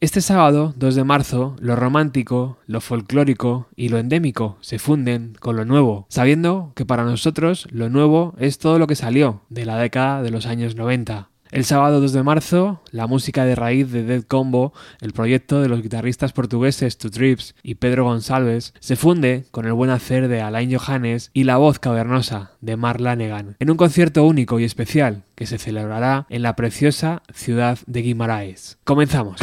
Este sábado, 2 de marzo, lo romántico, lo folclórico y lo endémico se funden con lo nuevo, sabiendo que para nosotros lo nuevo es todo lo que salió de la década de los años 90. El sábado 2 de marzo, la música de raíz de Dead Combo, el proyecto de los guitarristas portugueses Two Trips y Pedro González, se funde con el buen hacer de Alain Johannes y la voz cavernosa de Mark Lanegan, en un concierto único y especial que se celebrará en la preciosa ciudad de Guimaraes. Comenzamos.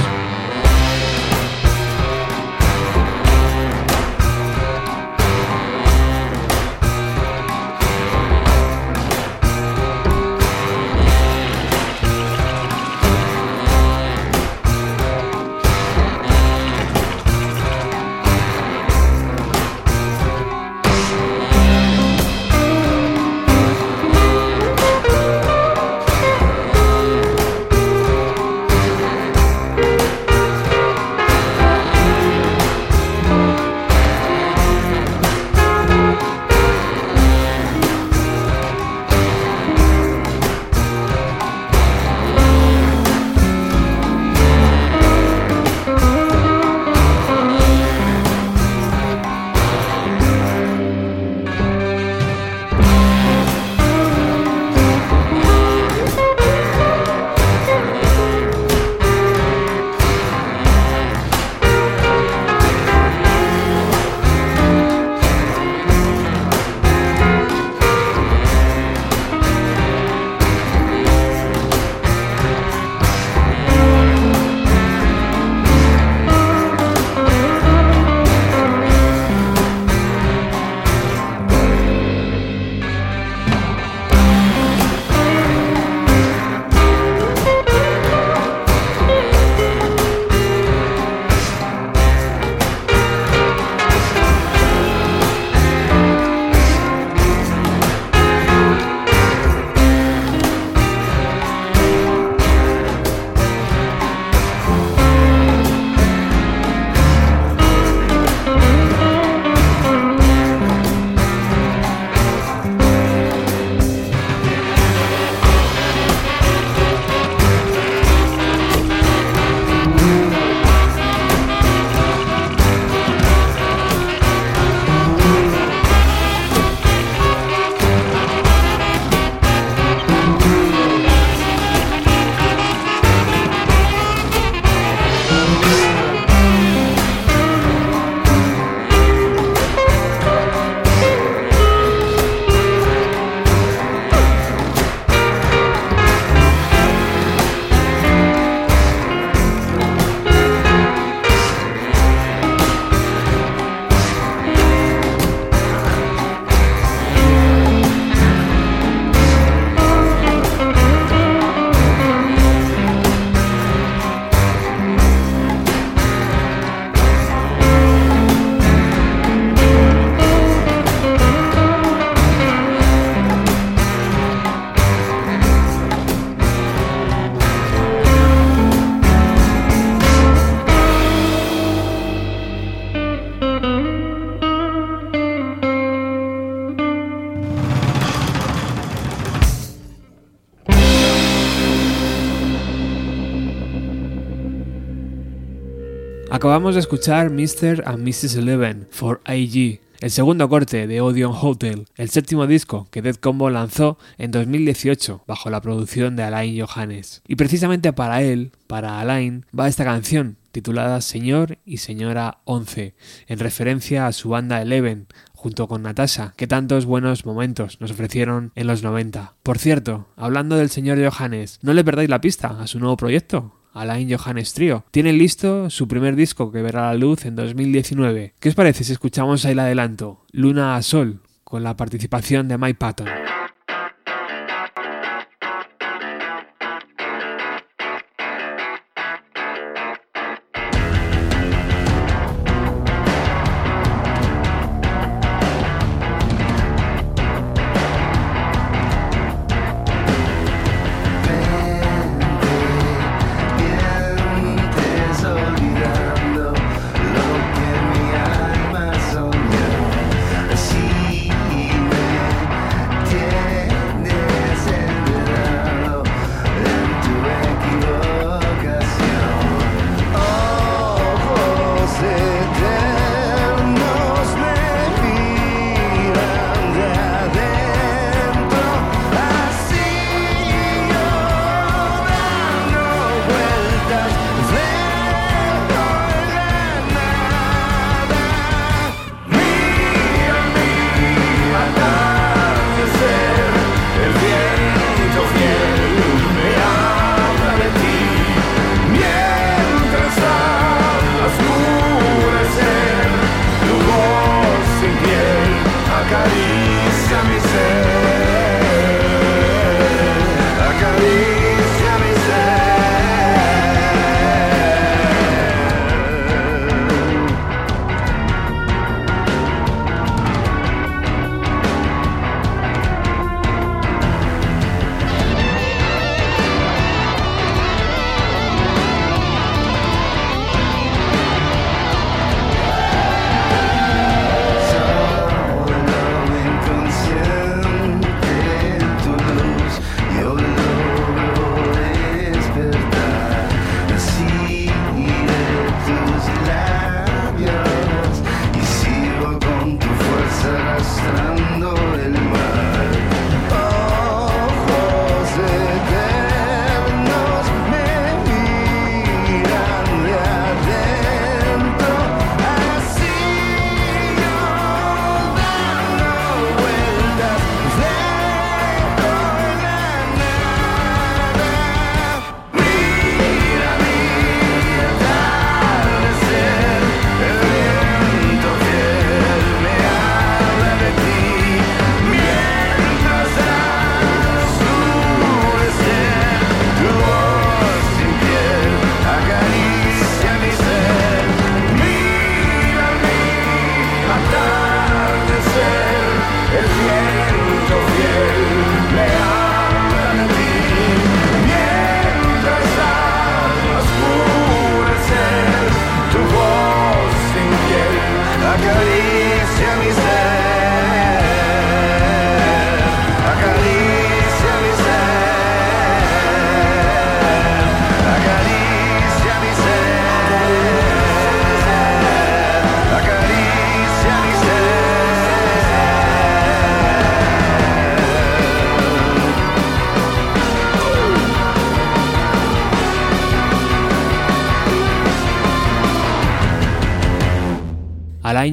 Acabamos de escuchar Mr. and Mrs. Eleven for AG, el segundo corte de Odeon Hotel, el séptimo disco que Dead Combo lanzó en 2018 bajo la producción de Alain Johannes. Y precisamente para él, para Alain, va esta canción titulada Señor y Señora 11, en referencia a su banda Eleven, junto con Natasha, que tantos buenos momentos nos ofrecieron en los 90. Por cierto, hablando del señor Johannes, no le perdáis la pista a su nuevo proyecto, Alain Johannes Trio. Tiene listo su primer disco que verá la luz en 2019. ¿Qué os parece si escuchamos ahí el adelanto? Luna a Sol, con la participación de Mike Patton.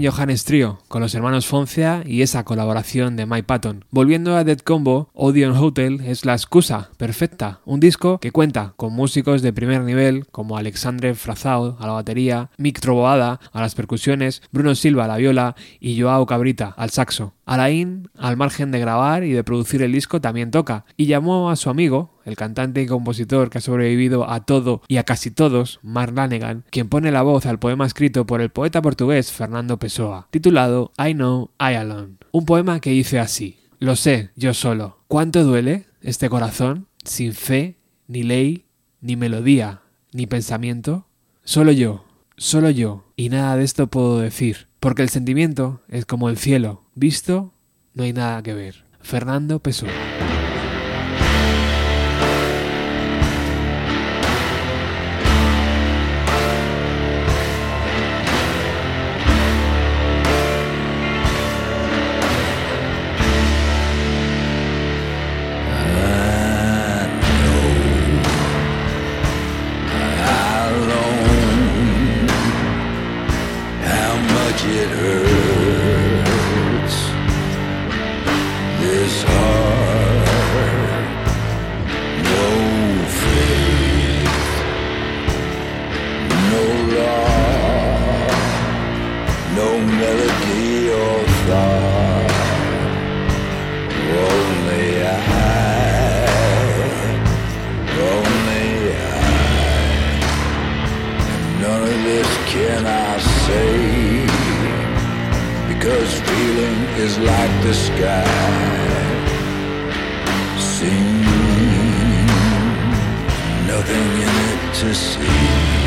Johannes Trio, con los hermanos Foncia y esa colaboración de Mike Patton. Volviendo a Dead Combo, Odeon Hotel es la excusa perfecta, un disco que cuenta con músicos de primer nivel como Alexandre Frazao a la batería, Mick Troboada a las percusiones, Bruno Silva a la viola y Joao Cabrita al saxo. Alain, al margen de grabar y de producir el disco, también toca, y llamó a su amigo, el cantante y compositor que ha sobrevivido a todo y a casi todos, Mark Lanegan, quien pone la voz al poema escrito por el poeta portugués Fernando Pessoa, titulado I Know I Alone. Un poema que dice así: Lo sé, yo solo. ¿Cuánto duele este corazón sin fe, ni ley, ni melodía, ni pensamiento? Solo yo, solo yo, y nada de esto puedo decir, porque el sentimiento es como el cielo, Visto, no hay nada que ver. Fernando Pessoa. nothing in it to see.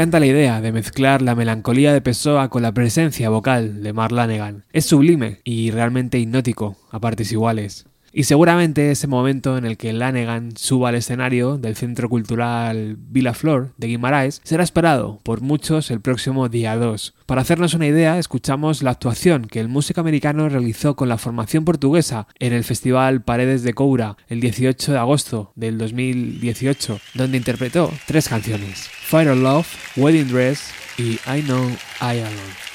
Encanta la idea de mezclar la melancolía de Pessoa con la presencia vocal de Mark Lanegan. Es sublime y realmente hipnótico a partes iguales. Y seguramente ese momento en el que Lanegan suba al escenario del Centro Cultural Villa Flor de Guimaraes será esperado por muchos el próximo día 2. Para hacernos una idea, escuchamos la actuación que el músico americano realizó con la formación portuguesa en el Festival Paredes de Coura el 18 de agosto del 2018, donde interpretó tres canciones: Fire of Love, Wedding Dress y I Know I Alone.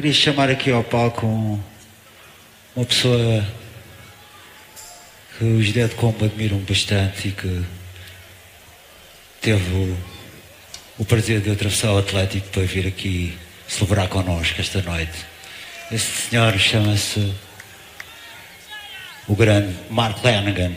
Queria chamar aqui ao palco uma pessoa que os Dead Combo admiram bastante e que teve o, o prazer de atravessar o Atlético para vir aqui celebrar connosco esta noite. Esse senhor chama-se o grande Mark Lanigan.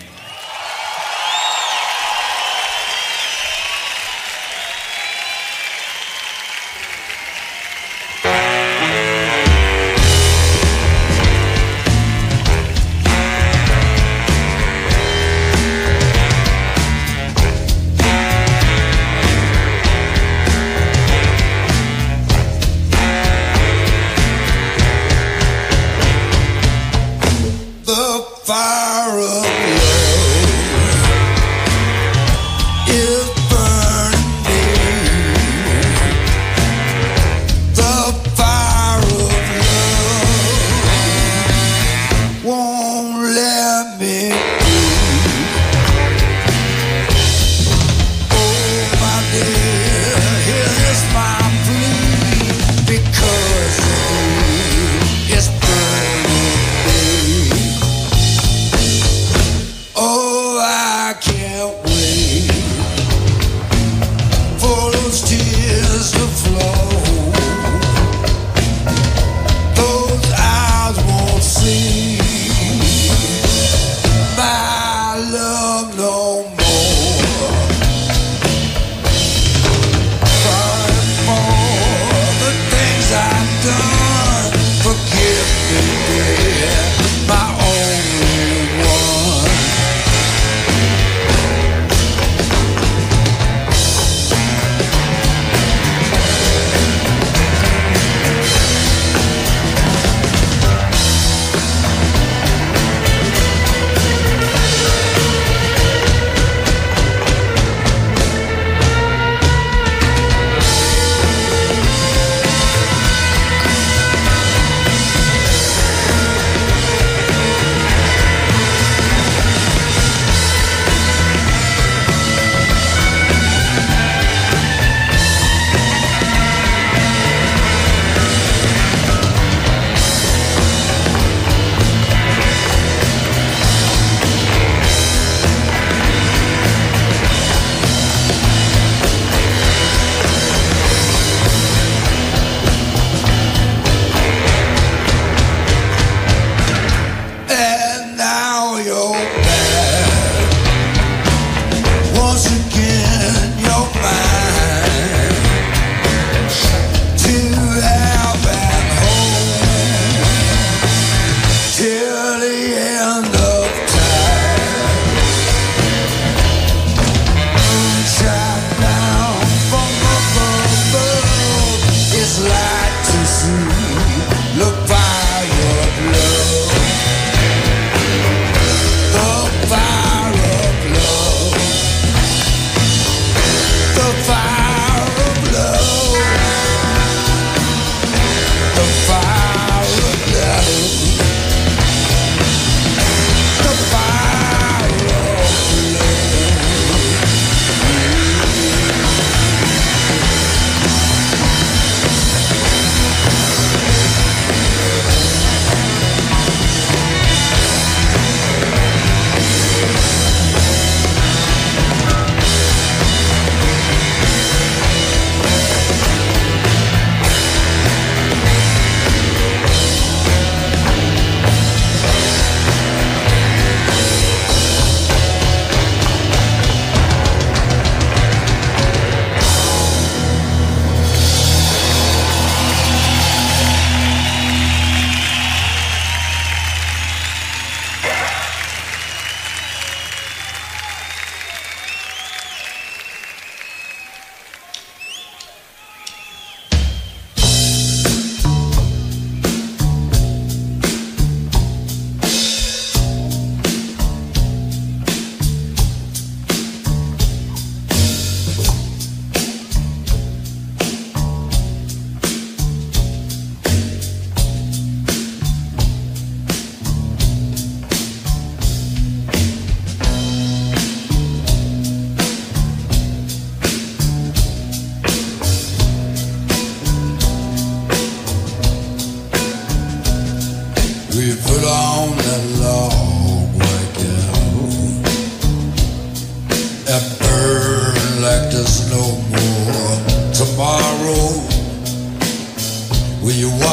Will you walk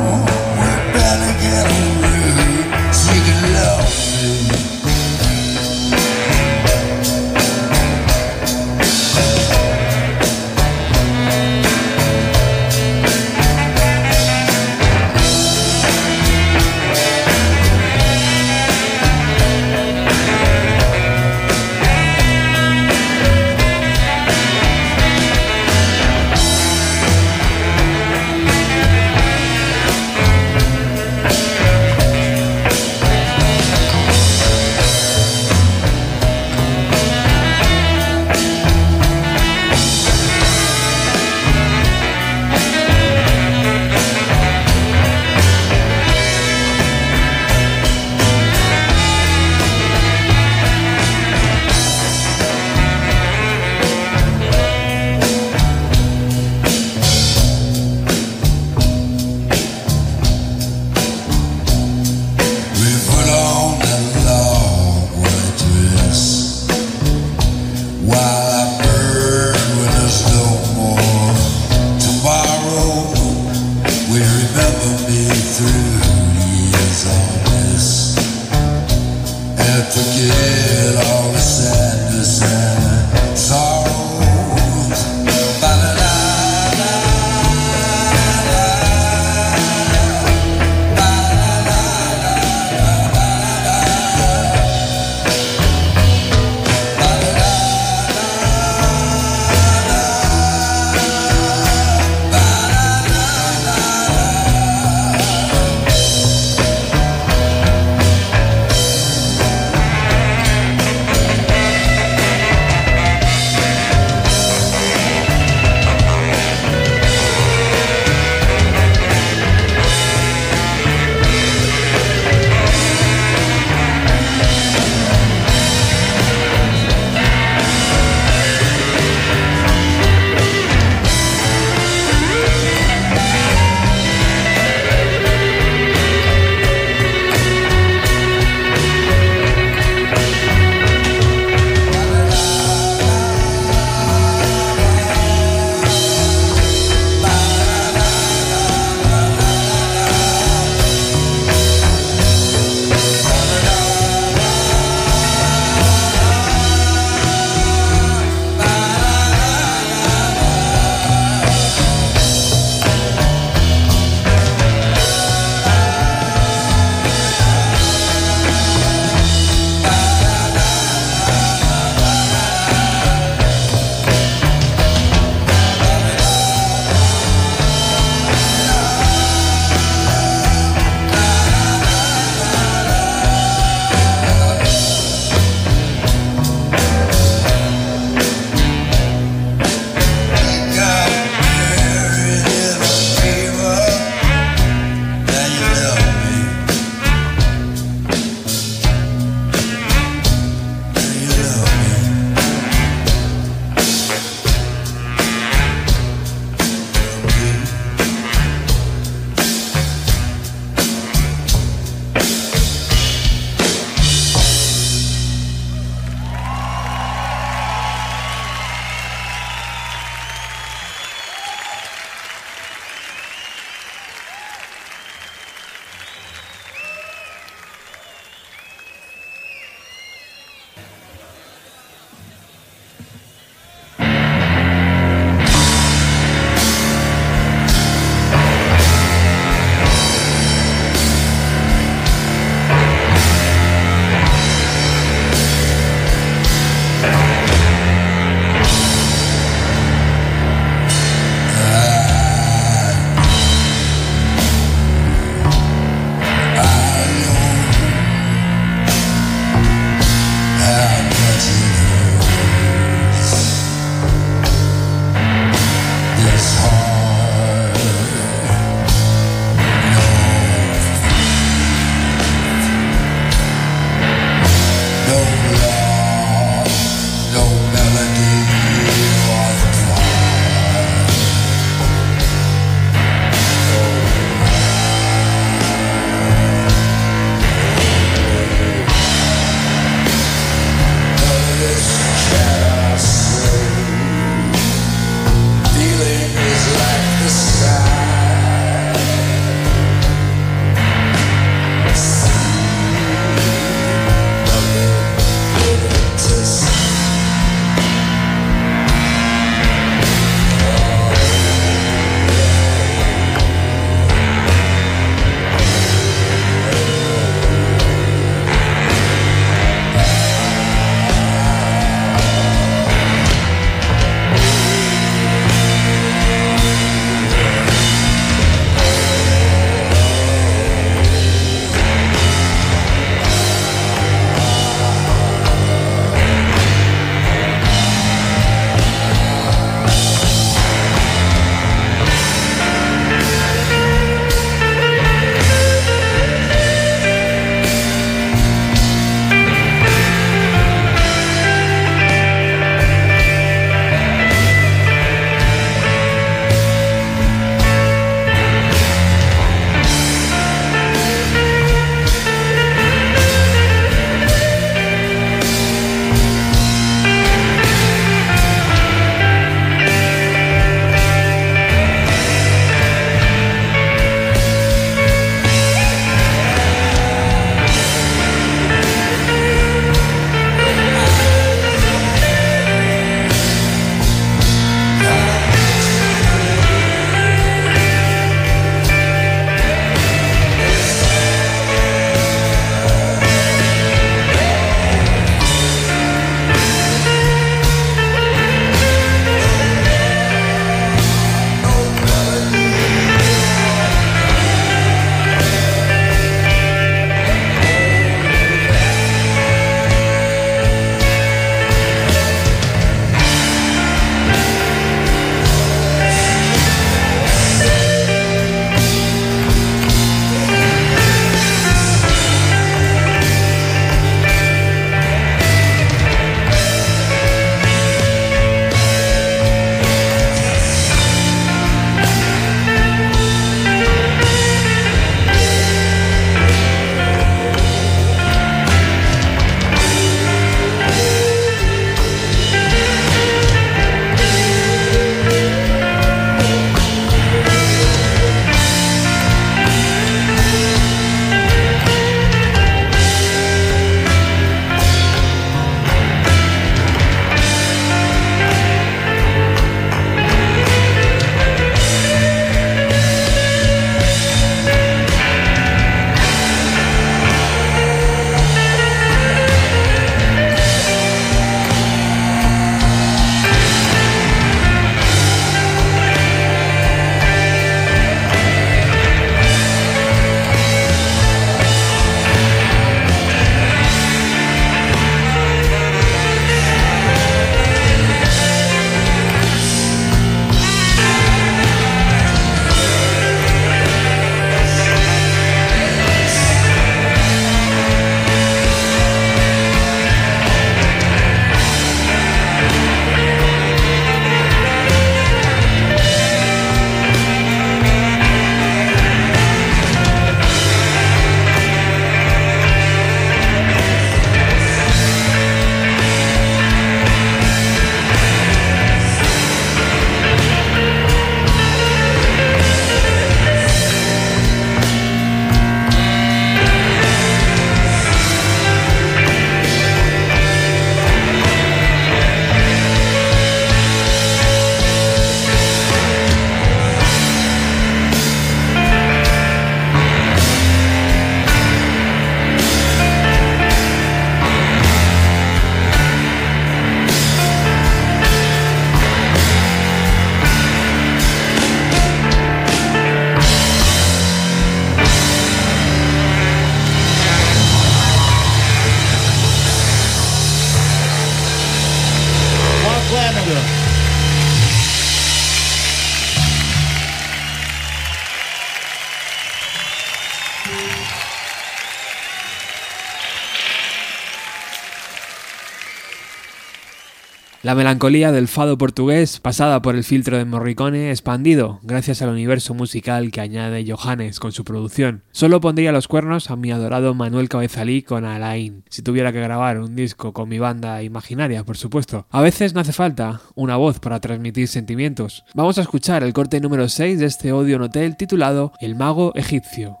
La melancolía del fado portugués, pasada por el filtro de Morricone, expandido gracias al universo musical que añade Johannes con su producción. Solo pondría los cuernos a mi adorado Manuel Cabezalí con Alain, si tuviera que grabar un disco con mi banda imaginaria, por supuesto. A veces no hace falta una voz para transmitir sentimientos. Vamos a escuchar el corte número 6 de este Odeon Hotel titulado El mago egipcio.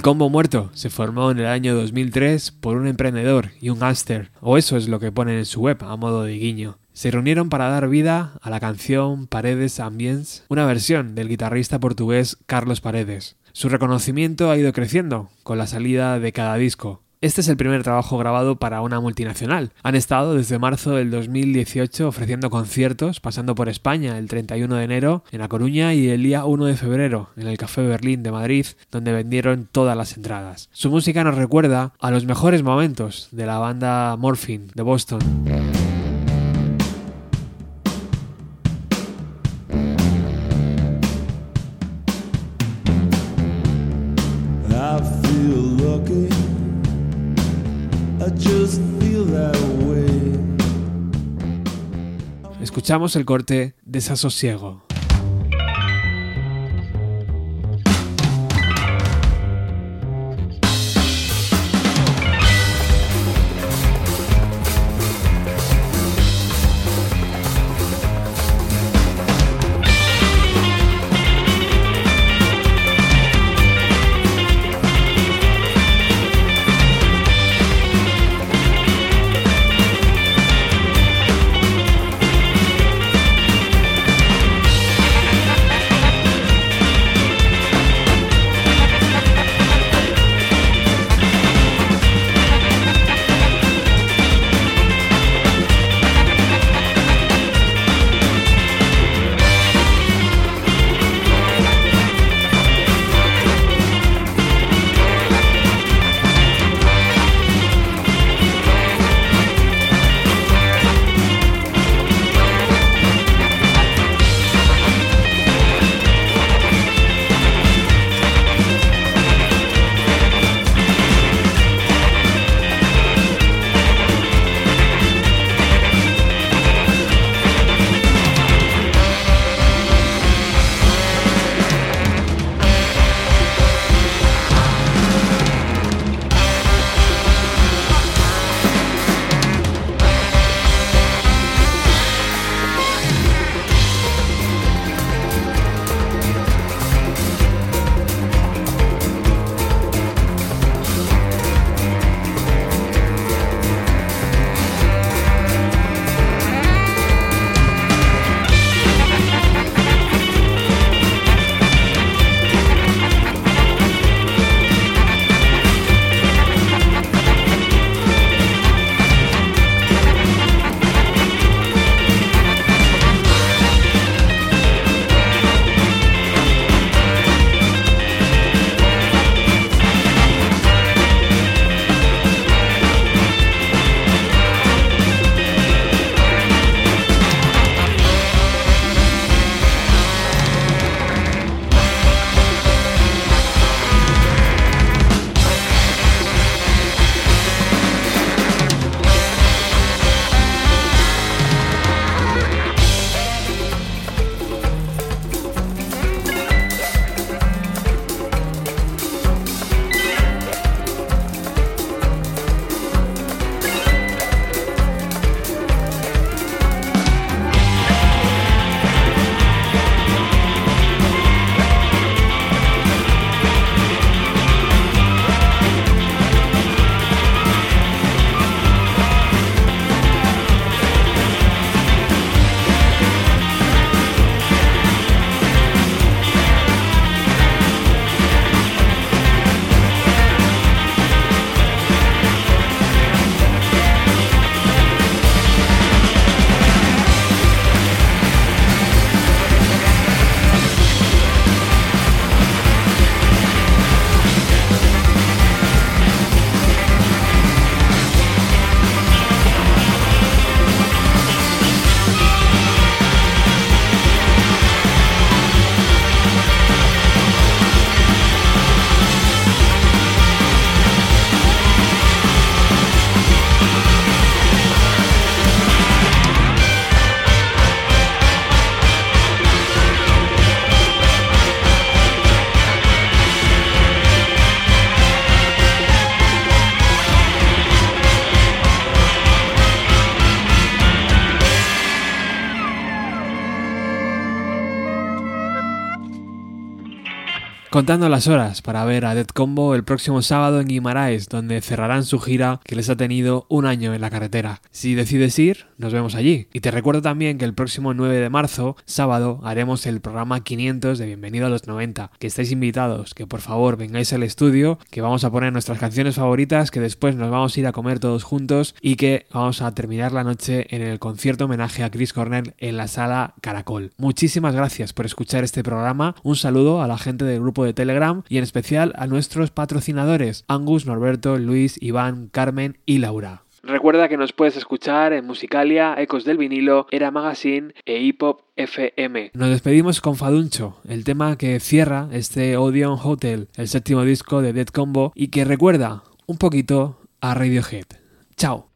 El combo muerto se formó en el año 2003 por un emprendedor y un gángster, o eso es lo que ponen en su web a modo de guiño. Se reunieron para dar vida a la canción Paredes Ambience, una versión del guitarrista portugués Carlos Paredes. Su reconocimiento ha ido creciendo con la salida de cada disco, este es el primer trabajo grabado para una multinacional. Han estado desde marzo del 2018 ofreciendo conciertos, pasando por España el 31 de enero en La Coruña y el día 1 de febrero en el Café Berlín de Madrid, donde vendieron todas las entradas. Su música nos recuerda a los mejores momentos de la banda Morphine de Boston. Escuchamos el corte Desasosiego. Contando las horas para ver a Dead Combo el próximo sábado en Guimaraes, donde cerrarán su gira que les ha tenido un año en la carretera. Si decides ir, nos vemos allí. Y te recuerdo también que el próximo 9 de marzo, sábado, haremos el programa 500 de Bienvenido a los 90. Que estáis invitados, que por favor vengáis al estudio, que vamos a poner nuestras canciones favoritas, que después nos vamos a ir a comer todos juntos y que vamos a terminar la noche en el concierto homenaje a Chris Cornell en la sala Caracol. Muchísimas gracias por escuchar este programa. Un saludo a la gente del grupo de Telegram y en especial a nuestros patrocinadores Angus, Norberto, Luis, Iván, Carmen y Laura. Recuerda que nos puedes escuchar en Musicalia, Ecos del Vinilo, Era Magazine e Hip Hop FM. Nos despedimos con Faduncho, el tema que cierra este Odeon Hotel, el séptimo disco de Dead Combo y que recuerda un poquito a Radiohead. Chao.